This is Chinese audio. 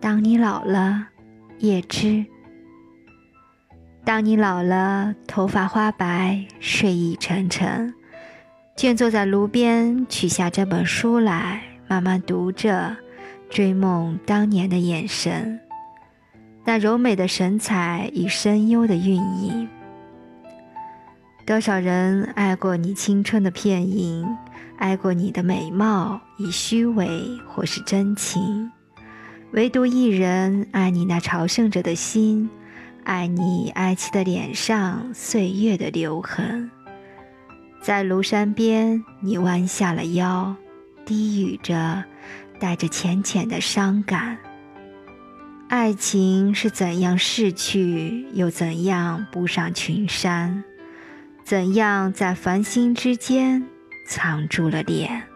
当你老了，叶芝。当你老了，头发花白，睡意沉沉，倦坐在炉边，取下这本书来，慢慢读着，追梦当年的眼神，那柔美的神采与深幽的韵意。多少人爱过你青春的片影，爱过你的美貌，以虚伪或是真情，唯独一人爱你那朝圣者的心。爱你哀戚的脸上岁月的留痕，在庐山边，你弯下了腰，低语着，带着浅浅的伤感。爱情是怎样逝去，又怎样步上群山？怎样在繁星之间藏住了脸？